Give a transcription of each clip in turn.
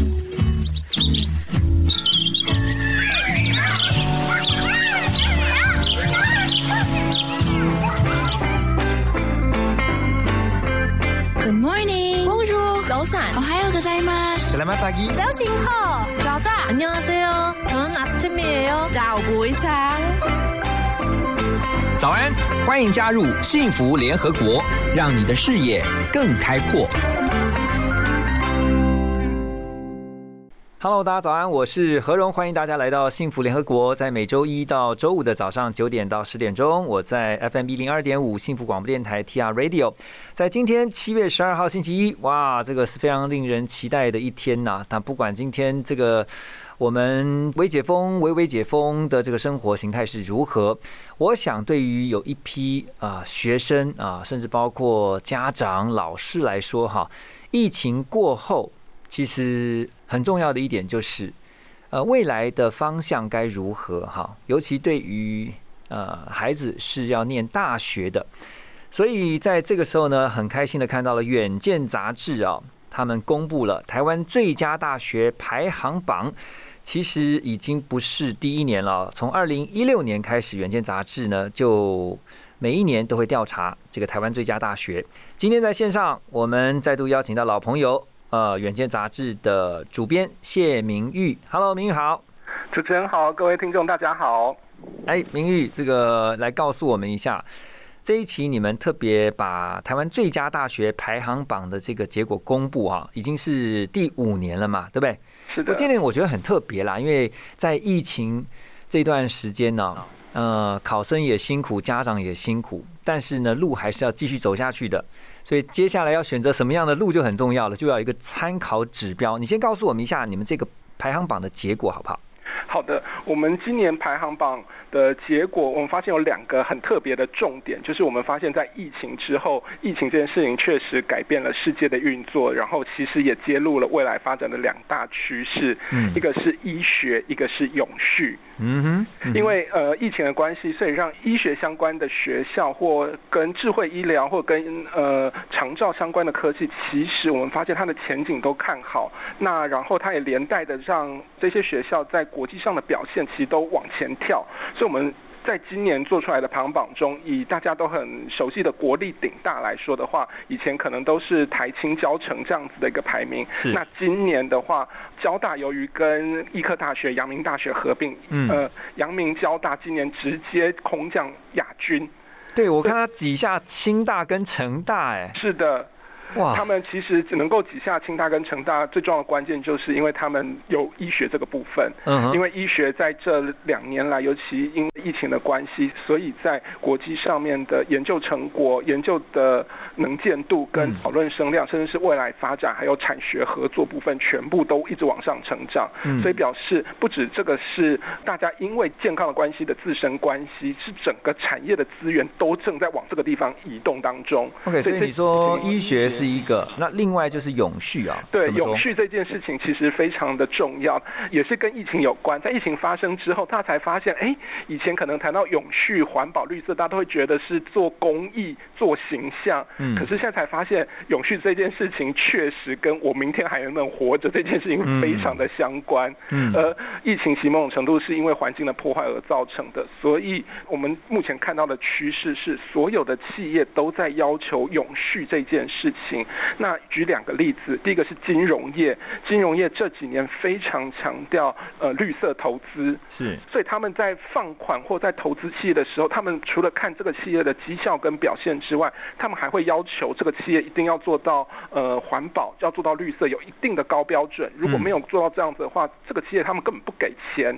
Good morning. Bonjour. 早安。哦，还有个在吗？ Selamat pagi.早醒好，早早。 안녕하세요. 저는 아침이에요. 早不一상嗯早安，欢迎加入幸福联合国，让你的视野更开阔。 Hello，大家早安，我是何荣，欢迎大家来到幸福联合国。在每周一到周五的早上九点到十点钟，我在 FM 一零二点五幸福广播电台 TR Radio。在今天七月十二号星期一，哇，这个是非常令人期待的一天呐！但不管今天这个我们微解封、微微解封的这个生活形态是如何，我想对于有一批啊、学生啊，甚至包括家长、老师来说，哈，疫情过后。其实很重要的一点就是，呃，未来的方向该如何哈？尤其对于呃孩子是要念大学的，所以在这个时候呢，很开心的看到了《远见》杂志啊，他们公布了台湾最佳大学排行榜。其实已经不是第一年了，从二零一六年开始，《远见》杂志呢就每一年都会调查这个台湾最佳大学。今天在线上，我们再度邀请到老朋友。呃，远见杂志的主编谢明玉，Hello，明玉好，主持人好，各位听众大家好。哎，明玉，这个来告诉我们一下，这一期你们特别把台湾最佳大学排行榜的这个结果公布哈、啊，已经是第五年了嘛，对不对？是的。今年我觉得很特别啦，因为在疫情这段时间呢、呃，考生也辛苦，家长也辛苦，但是呢，路还是要继续走下去的。所以接下来要选择什么样的路就很重要了，就要一个参考指标。你先告诉我们一下你们这个排行榜的结果好不好？好的，我们今年排行榜的结果，我们发现有两个很特别的重点，就是我们发现在疫情之后，疫情这件事情确实改变了世界的运作，然后其实也揭露了未来发展的两大趋势，嗯一个是医学，一个是永续。嗯哼，嗯哼因为呃疫情的关系，所以让医学相关的学校或跟智慧医疗或跟呃长照相关的科技，其实我们发现它的前景都看好。那然后它也连带的让这些学校在国际上的表现其实都往前跳，所以我们。在今年做出来的排行榜中，以大家都很熟悉的国立顶大来说的话，以前可能都是台青交城这样子的一个排名。是那今年的话，交大由于跟医科大学、阳明大学合并，嗯呃，阳明交大今年直接空降亚军。对我看他挤下清大跟成大，哎，是的，哇，他们其实只能够挤下清大跟成大，最重要的关键就是因为他们有医学这个部分。嗯因为医学在这两年来，尤其因为疫情的关系，所以在国际上面的研究成果、研究的能见度跟嗯讨论声量，甚至是未来发展还有产学合作部分，全部都一直往上成长。嗯所以表示不止这个是大家因为健康的关系的自身关系，是整个产业的资源都正在往这个地方移动当中。OK，所以这你说医学是一个，那另外就是永续啊，对永续这件事情其实非常的重要，也是跟疫情有关。在疫情发生之后，大家才发现，哎，以前可能谈到永续、环保、绿色，大家都会觉得是做公益、做形象。嗯可是现在才发现，永续这件事情确实跟我明天还能不能活着这件事情非常的相关。嗯而疫情其某种程度是因为环境的破坏而造成的，所以我们目前看到的趋势是，所有的企业都在要求永续这件事情。那举两个例子，第一个是金融业，金融业这几年非常强调呃绿色投资，是所以他们在放款或在投资企业的时候，他们除了看这个企业的绩效跟表现之外，他们还会要求这个企业一定要做到呃环保，要做到绿色，有一定的高标准。如果没有做到这样子的话，这个企业他们根本不给钱。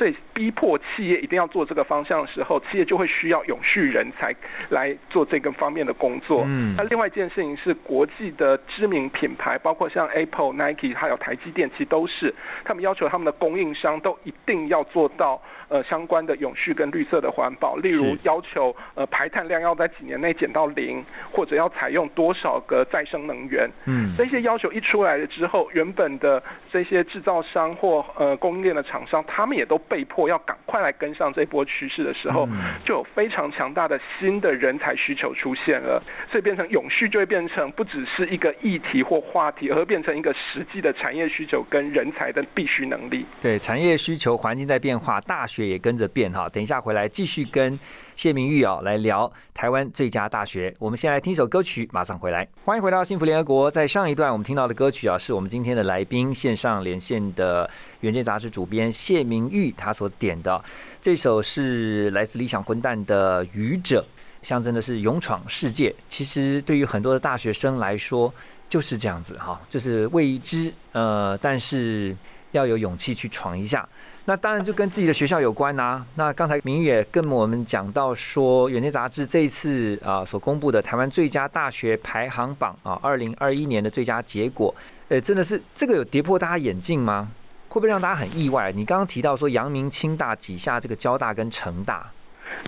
所以逼迫企业一定要做这个方向的时候，企业就会需要永续人才来做这个方面的工作。嗯那另外一件事情是国际的知名品牌，包括像 Apple、Nike 还有台积电，其实都是他们要求他们的供应商都一定要做到呃相关的永续跟绿色的环保，例如要求呃排碳量要在几年内减到零，或者要采用多少个再生能源。嗯这些要求一出来了之后，原本的这些制造商或呃供应链的厂商，他们也都被迫要赶快来跟上这波趋势的时候，就有非常强大的新的人才需求出现了，所以变成永续就会变成不只是一个议题或话题，而会变成一个实际的产业需求跟人才的必须能力。对，产业需求环境在变化，大学也跟着变哈。等一下回来继续跟谢明玉啊来聊台湾最佳大学。我们先来听一首歌曲，马上回来。欢迎回到幸福联合国。在上一段我们听到的歌曲啊，是我们今天的来宾线上连线的《远见》杂志主编谢明玉他所点的这首是来自理想混蛋的《愚者》，象征的是勇闯世界。其实对于很多的大学生来说就是这样子哈，就是未知呃，但是要有勇气去闯一下。那当然就跟自己的学校有关呐。那刚才明宇也跟我们讲到说，《远见》杂志这一次啊所公布的台湾最佳大学排行榜啊，二零二一年的最佳结果，呃，真的是这个有跌破大家眼镜吗？会不会让大家很意外？你刚刚提到说，阳明、清大挤下这个交大跟成大。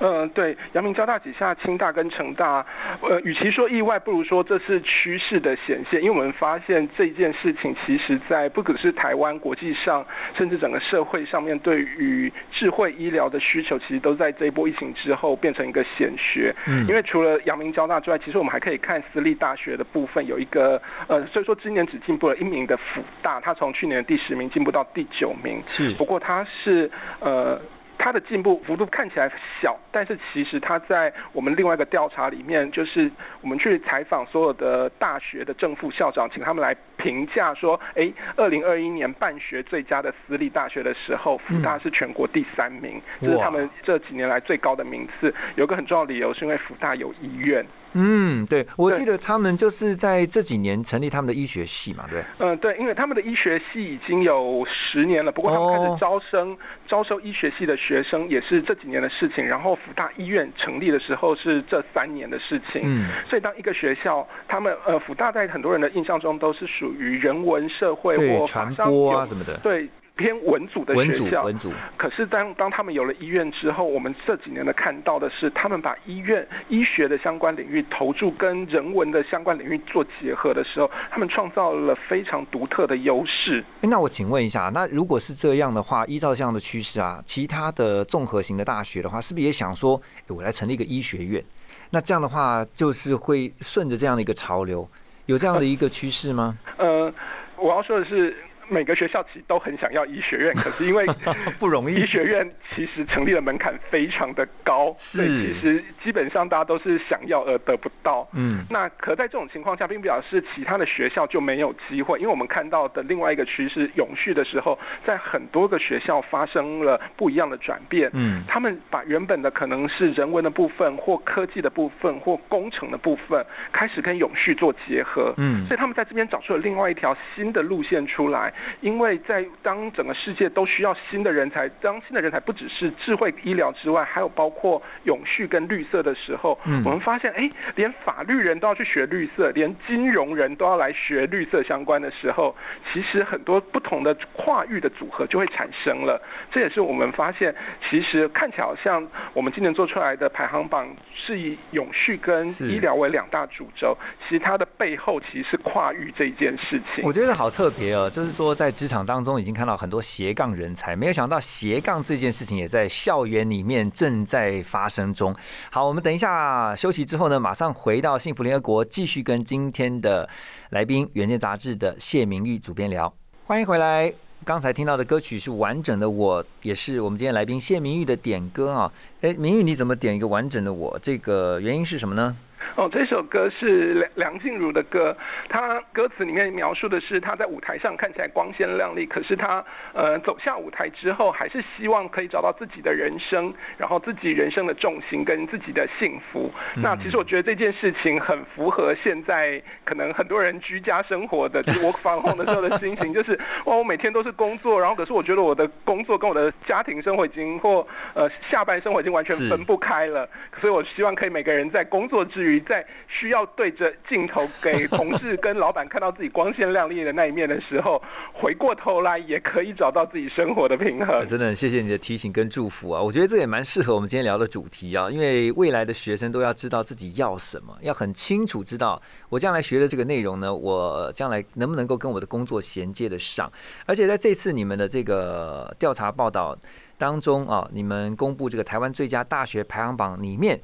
嗯，对，阳明交大底下清大跟成大，呃，与其说意外，不如说这是趋势的显现。因为我们发现这件事情，其实在不只是台湾，国际上，甚至整个社会上面，对于智慧医疗的需求，其实都在这一波疫情之后变成一个显学。嗯，因为除了阳明交大之外，其实我们还可以看私立大学的部分，有一个呃，所以说今年只进步了一名的辅大，它从去年的第十名进步到第九名。是，不过它是呃。它的进步幅度看起来小，但是其实它在我们另外一个调查里面，就是我们去采访所有的大学的正副校长，请他们来评价说，哎，二零二一年办学最佳的私立大学的时候，福大是全国第三名，这是他们这几年来最高的名次。有个很重要理由，是因为福大有医院。嗯，对，我记得他们就是在这几年成立他们的医学系嘛，对。嗯，对，因为他们的医学系已经有十年了，不过他们开始招生、招收医学系的学生也是这几年的事情。然后福大医院成立的时候是这三年的事情。嗯，所以当一个学校，他们呃，福大在很多人的印象中都是属于人文社会或传播啊什么的。对。偏文组的学校，文组。可是当当他们有了医院之后，我们这几年的看到的是，他们把医院医学的相关领域投注跟人文的相关领域做结合的时候，他们创造了非常独特的优势。那我请问一下，那如果是这样的话，依照这样的趋势啊，其他的综合型的大学的话，是不是也想说，我来成立一个医学院？那这样的话，就是会顺着这样的一个潮流，有这样的一个趋势吗？呃，我要说的是。每个学校其实都很想要医学院，可是因为 不容易，医学院其实成立的门槛非常的高，是，其实基本上大家都是想要而得不到。嗯，那可在这种情况下，并不表示其他的学校就没有机会，因为我们看到的另外一个趋势，永续的时候，在很多个学校发生了不一样的转变。嗯，他们把原本的可能是人文的部分，或科技的部分，或工程的部分，开始跟永续做结合。嗯，所以他们在这边找出了另外一条新的路线出来。因为在当整个世界都需要新的人才，当新的人才不只是智慧医疗之外，还有包括永续跟绿色的时候，嗯我们发现，哎，连法律人都要去学绿色，连金融人都要来学绿色相关的时候，其实很多不同的跨域的组合就会产生了。这也是我们发现，其实看起来好像我们今年做出来的排行榜是以永续跟医疗为两大主轴，其实它的背后其实是跨域这一件事情。我觉得好特别哦，就是说。在职场当中已经看到很多斜杠人才，没有想到斜杠这件事情也在校园里面正在发生中。好，我们等一下休息之后呢，马上回到幸福联合国，继续跟今天的来宾《远见》杂志的谢明玉主编聊。欢迎回来！刚才听到的歌曲是完整的，我也是我们今天来宾谢明玉的点歌啊。哎，明玉你怎么点一个完整的我？这个原因是什么呢？哦，这首歌是梁梁静茹的歌，她歌词里面描述的是她在舞台上看起来光鲜亮丽，可是她呃走下舞台之后，还是希望可以找到自己的人生，然后自己人生的重心跟自己的幸福。那其实我觉得这件事情很符合现在可能很多人居家生活的我防控的时候的心情，就是哇，我每天都是工作，然后可是我觉得我的工作跟我的家庭生活已经或呃下班生活已经完全分不开了，所以我希望可以每个人在工作之余。在需要对着镜头给同事跟老板看到自己光鲜亮丽的那一面的时候，回过头来也可以找到自己生活的平衡。真的谢谢你的提醒跟祝福啊！我觉得这也蛮适合我们今天聊的主题啊，因为未来的学生都要知道自己要什么，要很清楚知道我将来学的这个内容呢，我将来能不能够跟我的工作衔接得上。而且在这次你们的这个调查报道当中啊，你们公布这个台湾最佳大学排行榜里面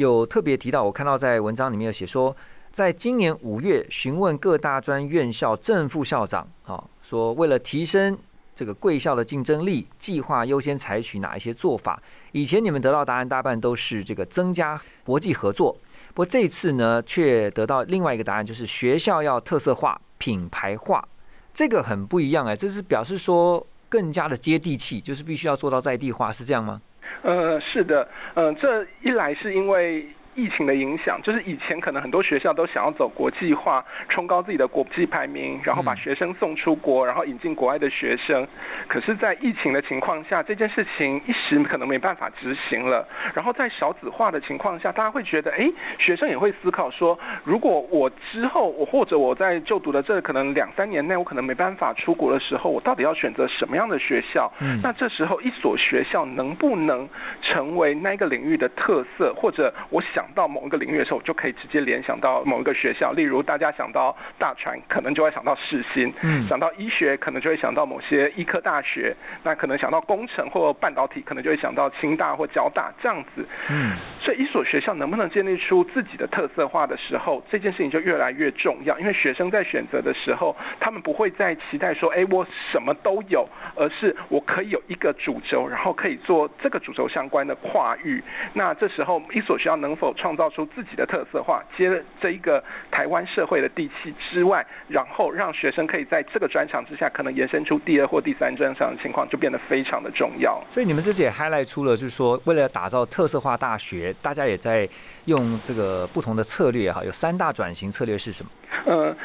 有特别提到，我看到在文章里面有写说，在今年五月询问各大专院校正副校长啊，说为了提升这个贵校的竞争力，计划优先采取哪一些做法？以前你们得到答案大半都是这个增加国际合作，不过这次呢，却得到另外一个答案，就是学校要特色化、品牌化，这个很不一样哎，这是表示说更加的接地气，就是必须要做到在地化，是这样吗？呃，是的，嗯，这一来是因为。疫情的影响，就是以前可能很多学校都想要走国际化，冲高自己的国际排名，然后把学生送出国，然后引进国外的学生。可是，在疫情的情况下，这件事情一时可能没办法执行了。然后在少子化的情况下，大家会觉得，哎，学生也会思考说，如果我之后我或者我在就读的这可能两三年内，我可能没办法出国的时候，我到底要选择什么样的学校？嗯，那这时候一所学校能不能成为那个领域的特色，或者我想。到某一个领域的时候，就可以直接联想到某一个学校。例如，大家想到大船，可能就会想到世新；嗯，想到医学，可能就会想到某些医科大学。那可能想到工程或半导体，可能就会想到清大或交大这样子。嗯，所以一所学校能不能建立出自己的特色化的时候，这件事情就越来越重要。因为学生在选择的时候，他们不会再期待说：“哎，我什么都有”，而是我可以有一个主轴，然后可以做这个主轴相关的跨域。那这时候一所学校能否创造出自己的特色化，接这一个台湾社会的地气之外，然后让学生可以在这个专长之下，可能延伸出第二或第三专长的情况，就变得非常的重要。所以你们这次也 highlight 出了，就是说为了打造特色化大学，大家也在用这个不同的策略哈。有三大转型策略是什么？嗯。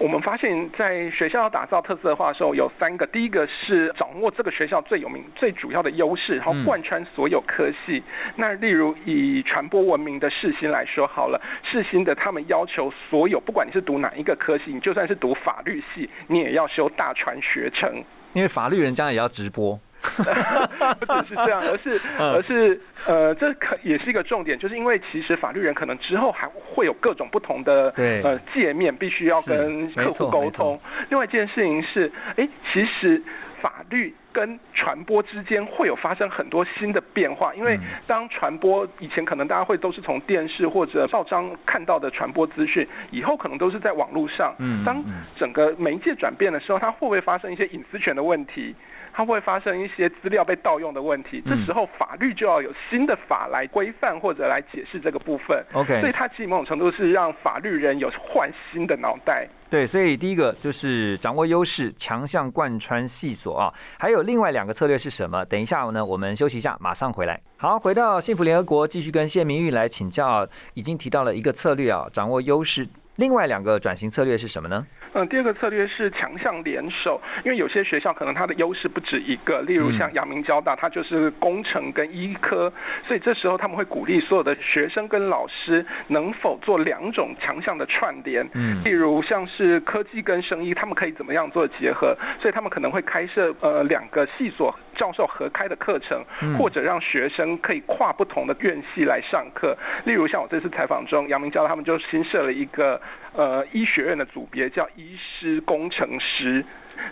我们发现，在学校要打造特色化的时候，有三个。第一个是掌握这个学校最有名、最主要的优势，然后贯穿所有科系。那例如以传播闻名的世新来说，好了，世新的他们要求所有，不管你是读哪一个科系，你就算是读法律系，你也要修大传学程，因为法律人家也要直播。不只是这样，而是而是呃，这可也是一个重点，就是因为其实法律人可能之后还会有各种不同的呃界面，必须要跟客户沟通。另外一件事情是，哎，其实法律跟传播之间会有发生很多新的变化，因为当传播以前可能大家会都是从电视或者报章看到的传播资讯，以后可能都是在网络上。当整个媒介转变的时候，它会不会发生一些隐私权的问题？它会发生一些资料被盗用的问题，这时候法律就要有新的法来规范或者来解释这个部分。OK，所以它其实某种程度是让法律人有换新的脑袋。对，所以第一个就是掌握优势，强项贯穿细所啊。还有另外两个策略是什么？等一下呢，我们休息一下，马上回来。好，回到幸福联合国，继续跟谢明玉来请教。已经提到了一个策略啊，掌握优势。另外两个转型策略是什么呢？嗯，第二个策略是强项联手，因为有些学校可能它的优势不止一个，例如像阳明交大，它就是工程跟医科，所以这时候他们会鼓励所有的学生跟老师能否做两种强项的串联，嗯，例如像是科技跟生意，他们可以怎么样做结合，所以他们可能会开设呃两个系所教授合开的课程，或者让学生可以跨不同的院系来上课，例如像我这次采访中，阳明交大他们就新设了一个呃医学院的组别叫。医师工程师，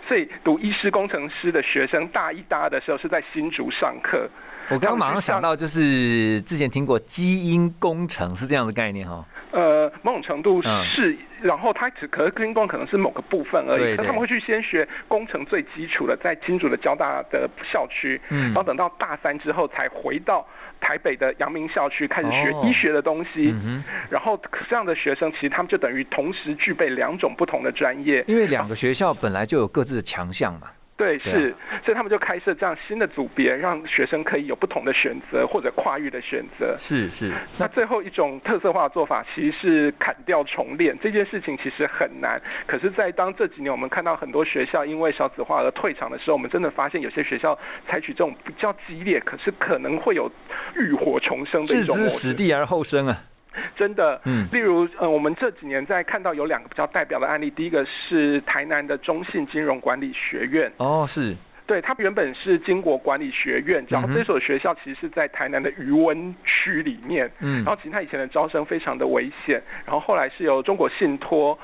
所以读医师工程师的学生大一、大二的时候是在新竹上课。我刚刚马上想到，就是之前听过基因工程是这样的概念哈。呃，某种程度是，然后他只可可能是某个部分而已，可他们会去先学工程最基础的，在新竹的交大的校区，嗯。然后等到大三之后才回到。台北的阳明校区开始学医学的东西，嗯然后这样的学生其实他们就等于同时具备两种不同的专业，因为两个学校本来就有各自的强项嘛。对，是，所以他们就开设这样新的组别，让学生可以有不同的选择或者跨域的选择。是是。那最后一种特色化的做法，其实是砍掉重练这件事情，其实很难。可是，在当这几年我们看到很多学校因为少子化而退场的时候，我们真的发现有些学校采取这种比较激烈，可是可能会有浴火重生的一种。置之死地而后生啊。真的。嗯。例如，呃，我们这几年在看到有两个比较代表的案例，第一个是台南的中信金融管理学院，哦，是，对，它原本是经国管理学院，然后这所学校其实是在台南的余温区里面，嗯。然后其实它以前的招生非常的危险，然后后来是由中国信托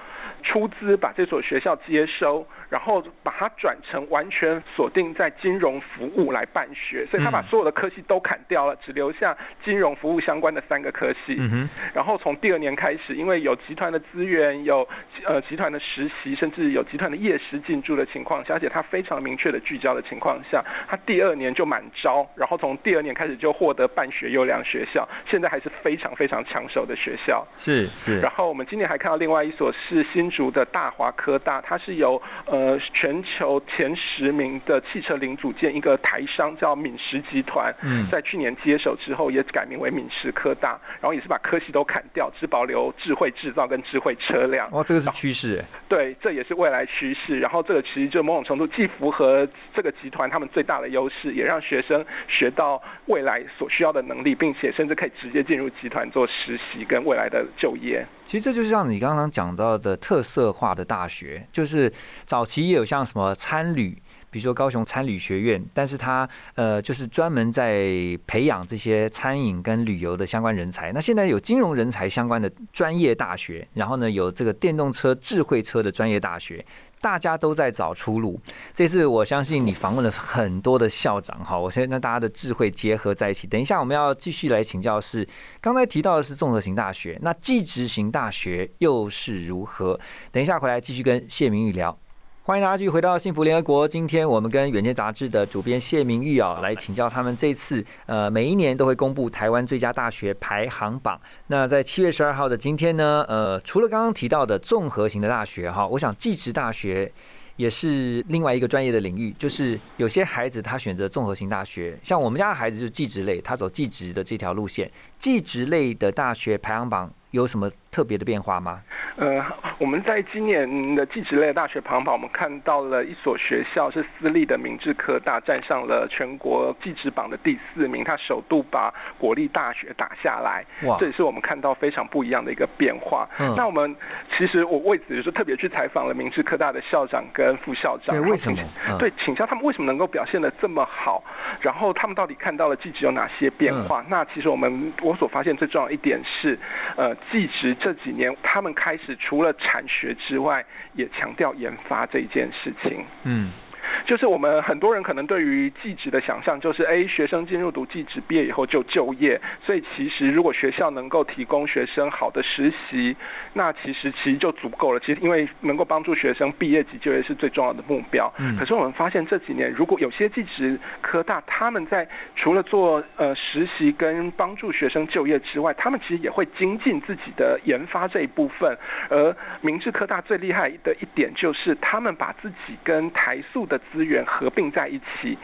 出资把这所学校接收，然后把它转成完全锁定在金融服务来办学，所以他把嗯所有的科系都砍掉了，只留下金融服务相关的三个科系。嗯，然后从第二年开始，因为有集团的资源，有呃集团的实习，甚至有集团的业师进驻的情况下，而且他非常明确的聚焦的情况下，他第二年就满招，然后从第二年开始就获得办学优良学校，现在还是非常非常抢手的学校。是是然，后我们今年还看到另外一所是新竹的大华科大，它是由呃全球前十名的汽车零组件一个台商叫敏实集团，嗯在去年接手之后也改名为敏实科大，然后也是把科系都砍掉，只保留智慧制造跟智慧车辆。哦，这个是趋势哎，对，这也是未来趋势。然后这个其实就某种程度既符合这个集团他们最大的优势，也让学生学到未来所需要的能力，并且甚至可以直接进入集团做实习跟未来的就业。其实这就是像你刚刚讲到的特色化的大学，就是早期也有像什么参旅，比如说高雄参旅学院，但是它呃就是专门在培养这些餐饮跟旅游的相关人才。那现在有金融人才相关的专业大学，然后呢有这个电动车、智慧车的专业大学。大家都在找出路。这次我相信你访问了很多的校长哈，我现在大家的智慧结合在一起。等一下我们要继续来请教是，刚才提到的是综合型大学，那技职型大学又是如何？等一下回来继续跟谢明玉聊。欢迎大家继续回到幸福联合国。今天我们跟《远见》杂志的主编谢明玉啊，来请教他们这次呃每一年都会公布台湾最佳大学排行榜。那在七月十二号的今天呢，呃，除了刚刚提到的综合型的大学哈，我想技职大学也是另外一个专业的领域。就是有些孩子他选择综合型大学，像我们家的孩子就是技职类，他走技职的这条路线。技职类的大学排行榜有什么特别的变化吗？呃，我们在今年的技职类的大学排行榜，我们看到了一所学校是私立的明治科大，站上了全国技职榜的第四名，他首度把国立大学打下来。哇这也是我们看到非常不一样的一个变化。嗯那我们其实我为此就特别去采访了明治科大的校长跟副校长，对为什么对，请教他们为什么能够表现的这么好，然后他们到底看到了技职有哪些变化？嗯那其实我们我所发现最重要一点是，呃，技职这几年他们开始除了产学之外，也强调研发这一件事情。嗯就是我们很多人可能对于技职的想象，就是哎，学生进入读技职，毕业以后就就业。所以其实如果学校能够提供学生好的实习，那其实其实就足够了。其实因为能够帮助学生毕业及就业是最重要的目标。嗯可是我们发现这几年，如果有些技职科大，他们在除了做呃实习跟帮助学生就业之外，他们其实也会精进自己的研发这一部分。而明治科大最厉害的一点就是，他们把自己跟台塑的资源合并在一起，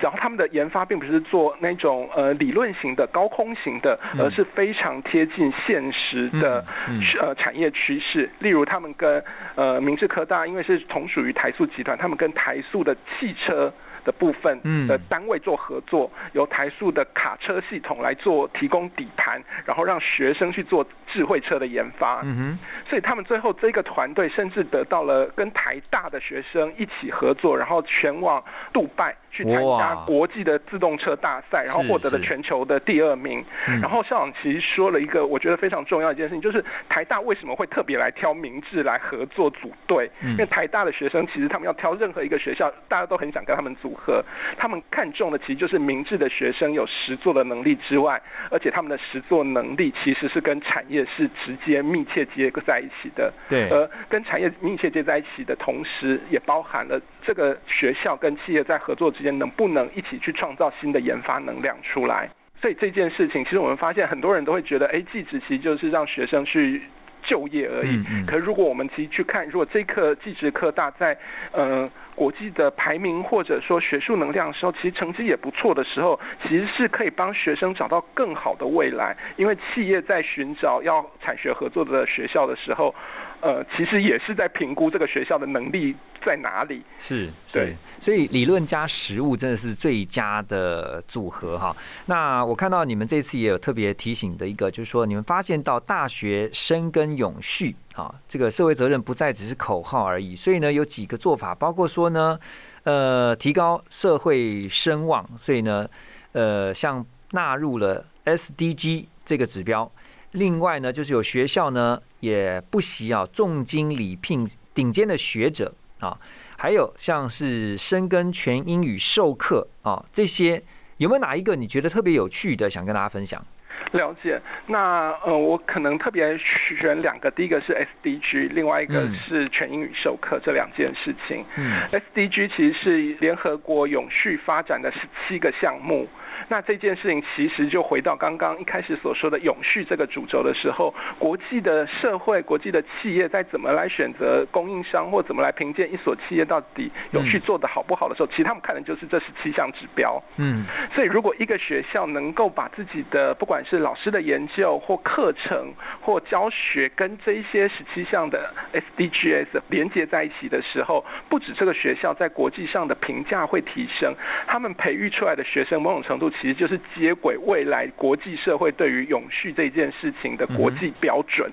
然后他们的研发并不是做那种呃理论型的、高空型的，嗯而是非常贴近现实的呃产业趋势。例如，他们跟呃明治科大，因为是同属于台塑集团，他们跟台塑的汽车。的部分嗯的单位做合作，由台塑的卡车系统来做提供底盘，然后让学生去做智慧车的研发。嗯哼，所以他们最后这个团队甚至得到了跟台大的学生一起合作，然后前往杜拜去参加国际的自动车大赛，然后获得了全球的第二名。嗯然后校长其实说了一个我觉得非常重要的一件事情，就是台大为什么会特别来挑明治来合作组队？嗯因为台大的学生其实他们要挑任何一个学校，大家都很想跟他们组合。他们看重的其实就是明智的学生有实作的能力之外，而且他们的实作能力其实是跟产业是直接密切结合在一起的。对，而跟产业密切接在一起的同时，也包含了这个学校跟企业在合作之间能不能一起去创造新的研发能量出来。所以这件事情，其实我们发现很多人都会觉得，哎，技职其实就是让学生去。就业而已嗯嗯。可是如果我们其实去看，如果这课技职科大在呃国际的排名或者说学术能量的时候，其实成绩也不错的时候，其实是可以帮学生找到更好的未来。因为企业在寻找要产学合作的学校的时候。呃，其实也是在评估这个学校的能力在哪里。是，对，所以理论加实物真的是最佳的组合哈。那我看到你们这次也有特别提醒的一个，就是说你们发现到大学生根永续啊，这个社会责任不再只是口号而已。所以呢，有几个做法，包括说呢，呃，提高社会声望，所以呢，呃，像纳入了 SDG 这个指标。另外呢，就是有学校呢也不惜啊重金礼聘顶尖的学者啊，还有像是深耕全英语授课啊，这些有没有哪一个你觉得特别有趣的，想跟大家分享？了解，那呃，我可能特别选两个，第一个是 SDG，另外一个是全英语授课这两件事情。嗯，SDG 其实是联合国永续发展的十七个项目。那这件事情其实就回到刚刚一开始所说的永续这个主轴的时候，国际的社会、国际的企业在怎么来选择供应商，或怎么来评鉴一所企业到底永续做的好不好的时候，其实他们看的就是这十七项指标。嗯，所以如果一个学校能够把自己的不管是老师的研究或课程或教学跟这一些十七项的 SDGs 连接在一起的时候，不止这个学校在国际上的评价会提升，他们培育出来的学生某种程度。其实就是接轨未来国际社会对于永续这件事情的国际标准，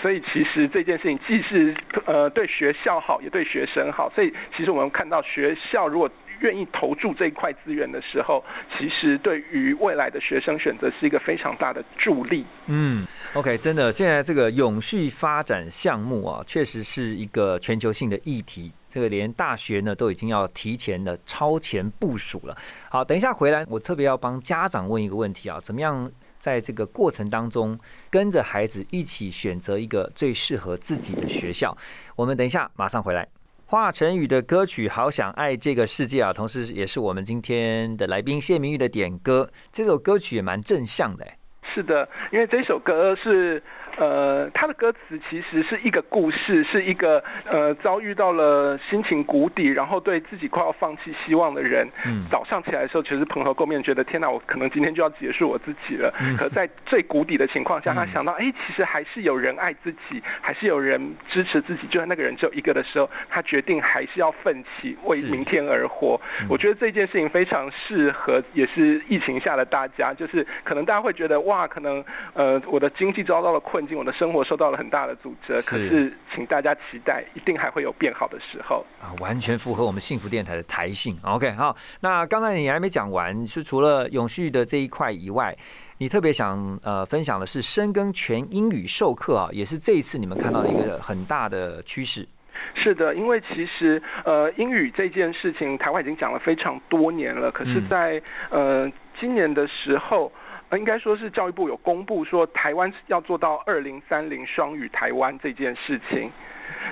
所以其实这件事情既是呃对学校好，也对学生好。所以其实我们看到学校如果愿意投注这一块资源的时候，其实对于未来的学生选择是一个非常大的助力。嗯，OK，真的，现在这个永续发展项目啊，确实是一个全球性的议题。这个连大学呢都已经要提前的超前部署了。好，等一下回来，我特别要帮家长问一个问题啊，怎么样在这个过程当中跟着孩子一起选择一个最适合自己的学校？我们等一下马上回来。华晨宇的歌曲《好想爱这个世界》啊，同时也是我们今天的来宾谢明玉的点歌。这首歌曲也蛮正向的。是的，因为这首歌是。呃，他的歌词其实是一个故事，是一个呃遭遇到了心情谷底，然后对自己快要放弃希望的人，嗯早上起来的时候，其实蓬头垢面，觉得天哪，我可能今天就要结束我自己了。嗯可在最谷底的情况下，他想到，哎，其实还是有人爱自己，还是有人支持自己，就算那个人只有一个的时候，他决定还是要奋起，为明天而活。我觉得这件事情非常适合，也是疫情下的大家，就是可能大家会觉得，哇，可能呃我的经济遭到了困。我的生活受到了很大的阻折，可是请大家期待，一定还会有变好的时候啊！完全符合我们幸福电台的台性。OK，好，那刚才你还没讲完，是除了永续的这一块以外，你特别想呃分享的是深耕全英语授课啊，也是这一次你们看到的一个很大的趋势。是的，因为其实呃英语这件事情，台湾已经讲了非常多年了，可是，在呃今年的时候。应该说是教育部有公布说，台湾要做到二零三零双语台湾这件事情。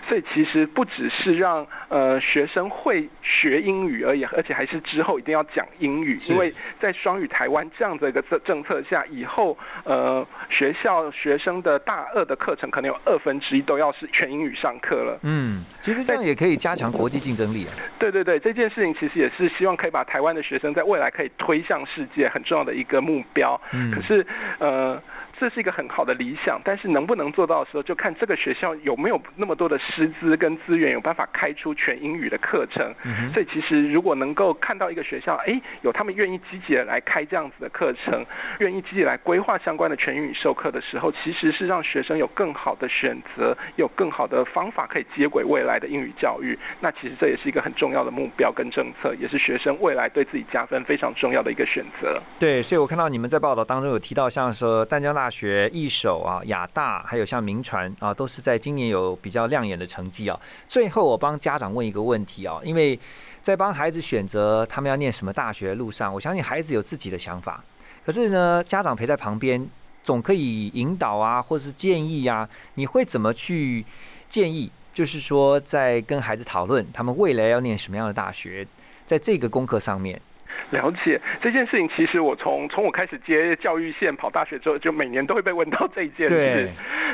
所以其实不只是让呃学生会学英语而已，而且还是之后一定要讲英语，因为在双语台湾这样的一个政政策下，以后呃学校学生的大二的课程可能有二分之一都要是全英语上课了。嗯，其实这样也可以加强国际竞争力啊。对对对，这件事情其实也是希望可以把台湾的学生在未来可以推向世界很重要的一个目标。嗯，可是呃。这是一个很好的理想，但是能不能做到的时候，就看这个学校有没有那么多的师资跟资源，有办法开出全英语的课程。所以其实如果能够看到一个学校，哎，有他们愿意积极的来开这样子的课程，愿意积极来规划相关的全英语授课的时候，其实是让学生有更好的选择，有更好的方法可以接轨未来的英语教育。那其实这也是一个很重要的目标跟政策，也是学生未来对自己加分非常重要的一个选择。对，所以我看到你们在报道当中有提到，像说淡江大。大学一手啊，亚大还有像名传啊，都是在今年有比较亮眼的成绩啊。最后我帮家长问一个问题啊，因为在帮孩子选择他们要念什么大学的路上，我相信孩子有自己的想法，可是呢，家长陪在旁边总可以引导啊，或者是建议啊。你会怎么去建议？就是说，在跟孩子讨论他们未来要念什么样的大学，在这个功课上面。了解这件事情，其实我从从我开始接教育线跑大学之后，就每年都会被问到这一件事。对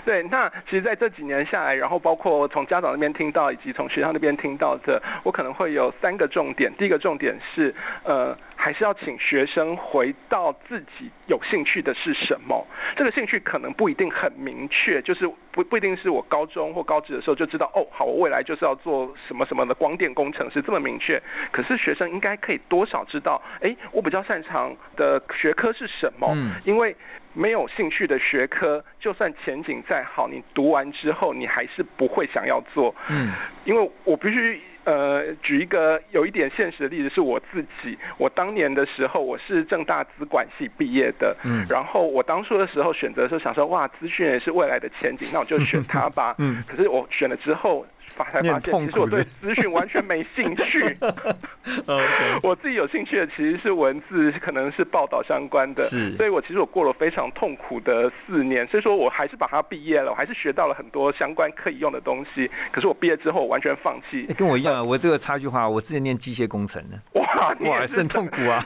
对，那其实在这几年下来，然后包括从家长那边听到，以及从学校那边听到的，我可能会有三个重点。第一个重点是，呃，还是要请学生回到自己有兴趣的是什么。这个兴趣可能不一定很明确，就是不不一定是我高中或高职的时候就知道，哦，好，我未来就是要做什么什么的光电工程师这么明确。可是学生应该可以多少知道，哎，我比较擅长的学科是什么？嗯因为没有兴趣的学科，就算前景再好，你读完之后你还是不会想要做。嗯因为我必须呃举一个有一点现实的例子，是我自己。我当年的时候，我是正大资管系毕业的，嗯然后我当初的时候选择的时候想说，哇，资讯也是未来的前景，那我就选它吧。嗯可是我选了之后，发才你发现，其实我对资讯完全没兴趣。我自己有兴趣的其实是文字，可能是报道相关的，是。所以我其实我过了非常痛苦的四年，所以说我还是把它毕业了，我还是学到了很多相关可以用的东西。可是我毕业之后我完全放弃。哎，跟我一样啊，我这个插句话，我之前念机械工程的，哇，哇，是。很痛苦啊。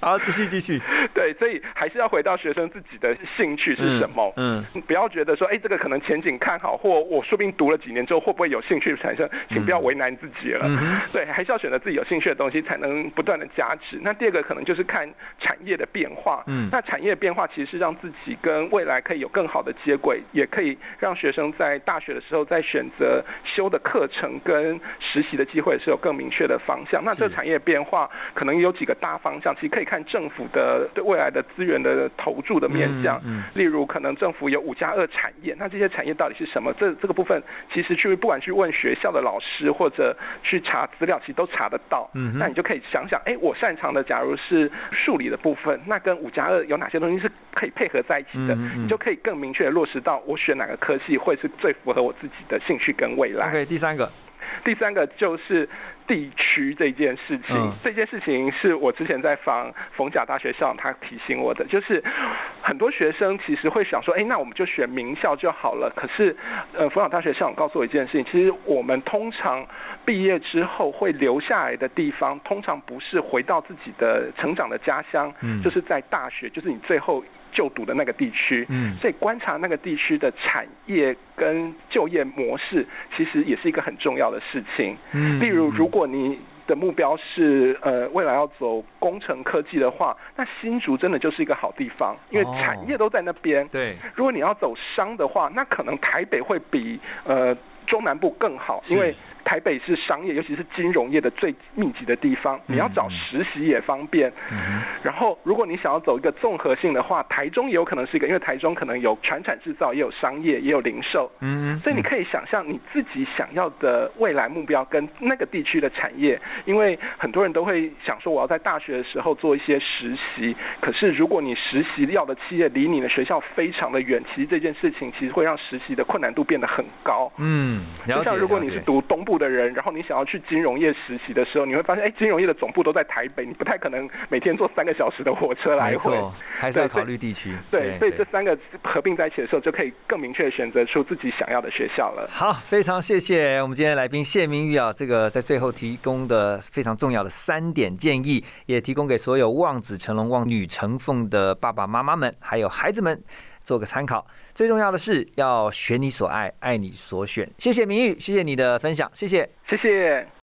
好，继续继续，对，所以还是要回到学生自己的兴趣是什么。嗯，不要觉得说，哎，这个可能前景看好，或我说不定读了几年之后会不会有兴趣产生，请不要为难自己了。对，还是要选择自己有兴趣的东西，才能不断的加持。那第二个可能就是看产业的变化。嗯那产业变化其实是让自己跟未来可以有更好的接轨，也可以让学生在大学的时候在选择修的课程跟实习的机会是有更明确的方向。那这个产业变化可能有几个大方向，其实可以看政府的对未来的资源的投注的面向。嗯嗯例如，可能政府有五加二产业，那这些产业到底是什么？这这个部分其实去不管去问学校的老师或者去查资料，其实都查得到。嗯那你就可以想想，哎，我擅长的假如是数理的部分，那跟五加二有哪些东西是可以配合在一起的？嗯嗯嗯你就可以更明确的落实到我选哪个科系会是最符合我自己的兴趣跟未来。，OK，第三个，第三个就是地区这件事情，嗯这件事情是我之前在访逢甲大学校长他提醒我的，就是很多学生其实会想说，哎，那我们就选名校就好了。可是，呃，逢甲大学校长告诉我一件事情，其实我们通常毕业之后会留下来的地方，通常不是回到自己的成长的家乡，嗯就是在大学，就是你最后。就读的那个地区，嗯所以观察那个地区的产业跟就业模式，其实也是一个很重要的事情。嗯例如，如果你的目标是呃未来要走工程科技的话，那新竹真的就是一个好地方，因为哦产业都在那边。对，如果你要走商的话，那可能台北会比呃中南部更好，因为台北是商业，尤其是金融业的最密集的地方，你要找实习也方便。嗯然后，如果你想要走一个综合性的话，台中也有可能是一个，因为台中可能有传产制造，也有商业，也有零售。嗯，所以你可以想象你自己想要的未来目标跟那个地区的产业，因为很多人都会想说我要在大学的时候做一些实习，可是如果你实习要的企业离你的学校非常的远，其实这件事情其实会让实习的困难度变得很高。嗯，了解。就像如果你是读东部的人，然后你想要去金融业实习的时候，你会发现，哎，金融业的总部都在台北，你不太可能每天坐三个小时的火车来回。还是要考虑地区。对，所以这三个合并在一起的时候，就可以更明确的选择出自己想要的学校了。好，非常谢谢我们今天来宾谢明玉啊，这个在最后提供的非常重要的三点建议，也提供给所有望子成龙、望女成凤的爸爸妈妈们，还有孩子们做个参考。最重要的是要选你所爱，爱你所选。谢谢明玉，谢谢你的分享，谢谢。谢谢。